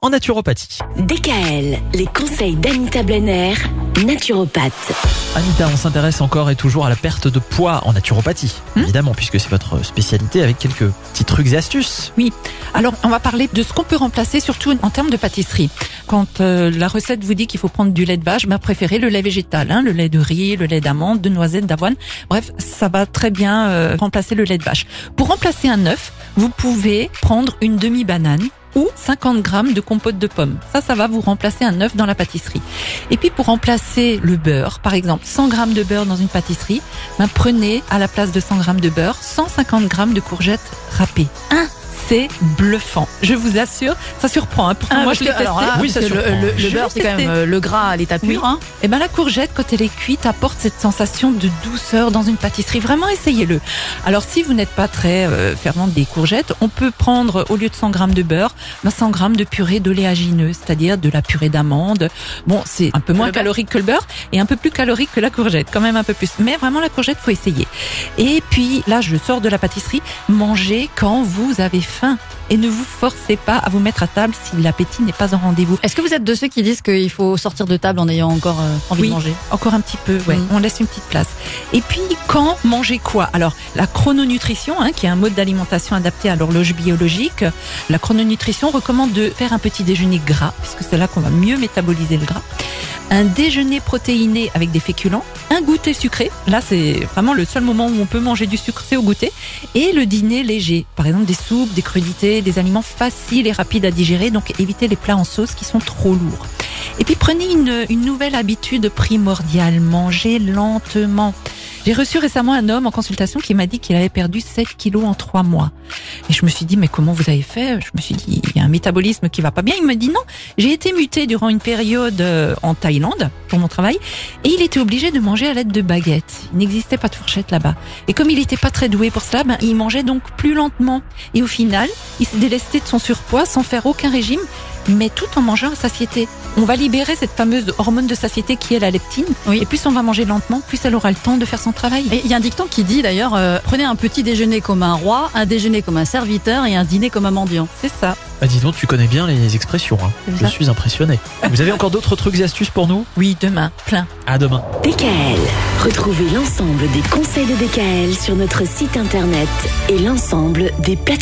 en naturopathie. DKL, les conseils d'Anita Blenner, naturopathe. Anita, on s'intéresse encore et toujours à la perte de poids en naturopathie, Hmm évidemment, puisque c'est votre spécialité avec quelques petits trucs et astuces. Oui, alors on va parler de ce qu'on peut remplacer, surtout en termes de pâtisserie. Quand euh, la recette vous dit qu'il faut prendre du lait de vache, bah, préférez le lait végétal, hein, le lait de riz, le lait d'amande, de noisette, d'avoine. Bref, ça va très bien euh, remplacer le lait de vache. Pour remplacer un œuf, vous pouvez prendre une demi-banane ou 50 grammes de compote de pommes. Ça, ça va vous remplacer un œuf dans la pâtisserie. Et puis pour remplacer le beurre, par exemple 100 grammes de beurre dans une pâtisserie, ben, prenez à la place de 100 grammes de beurre 150 grammes de courgettes râpées. Hein c'est bluffant. Je vous assure, ça surprend. Hein. Pourtant, Ah, moi, je l'ai testé. alors là, Oui, parce ça que le, le- beurre, c'est quand même euh, le gras à l'état Oui. pur. Hein. Et ben la courgette, quand elle est cuite, apporte cette sensation de douceur dans une pâtisserie. Vraiment, essayez-le. Alors, si vous n'êtes pas très euh, fervente des courgettes, on peut prendre au lieu de 100 grammes de beurre, ben, 100 grammes de purée d'oléagineux, c'est-à-dire de la purée d'amande. Bon, c'est un peu moins calorique que le beurre et un peu plus calorique que la courgette, quand même un peu plus. Mais vraiment, la courgette, faut essayer. Et puis là, je sors de la pâtisserie. Mangez quand vous avez faim et ne vous forcez pas à vous mettre à table si l'appétit n'est pas en rendez-vous. Est-ce que vous êtes de ceux qui disent qu'il faut sortir de table en ayant encore euh, envie Oui. de manger? Encore un petit peu, ouais. Mm. On laisse une petite place. Et puis, quand manger quoi? Alors, la chrononutrition, hein, qui est un mode d'alimentation adapté à l'horloge biologique, la chrononutrition recommande de faire un petit déjeuner gras, puisque c'est là qu'on va mieux métaboliser le gras. Un déjeuner protéiné avec des féculents, un goûter sucré. Là, c'est vraiment le seul moment où on peut manger du sucre, c'est au goûter. Et le dîner léger. Par exemple, des soupes, des crudités, des aliments faciles et rapides à digérer. Donc, évitez les plats en sauce qui sont trop lourds. Et puis prenez une, une nouvelle habitude primordiale, mangez lentement. J'ai reçu récemment un homme en consultation qui m'a dit qu'il avait perdu 7 kilos en 3 mois. Et je me suis dit, mais comment vous avez fait? Je me suis dit, il y a un métabolisme qui va pas bien. Il me dit, non, j'ai été muté durant une période euh, en Thaïlande pour mon travail et il était obligé de manger à l'aide de baguettes. Il n'existait pas de fourchette là-bas. Et comme il n'était pas très doué pour cela, ben, il mangeait donc plus lentement. Et au final, il s'est délesté de son surpoids sans faire aucun régime, mais tout en mangeant à satiété. On va libérer cette fameuse hormone de satiété qui est la leptine. Oui. Et plus on va manger lentement, plus elle aura le temps de faire son travail. Et il y a un dicton qui dit d'ailleurs euh, prenez un petit déjeuner comme un roi, un déjeuner comme un serviteur et un dîner comme un mendiant. C'est ça. Bah dis donc, tu connais bien les expressions. hein. Je suis impressionné. Vous avez encore d'autres trucs et astuces pour nous? Oui, demain, plein. À demain. DKL. Retrouvez l'ensemble des conseils de DKL sur notre site internet et l'ensemble des plateformes.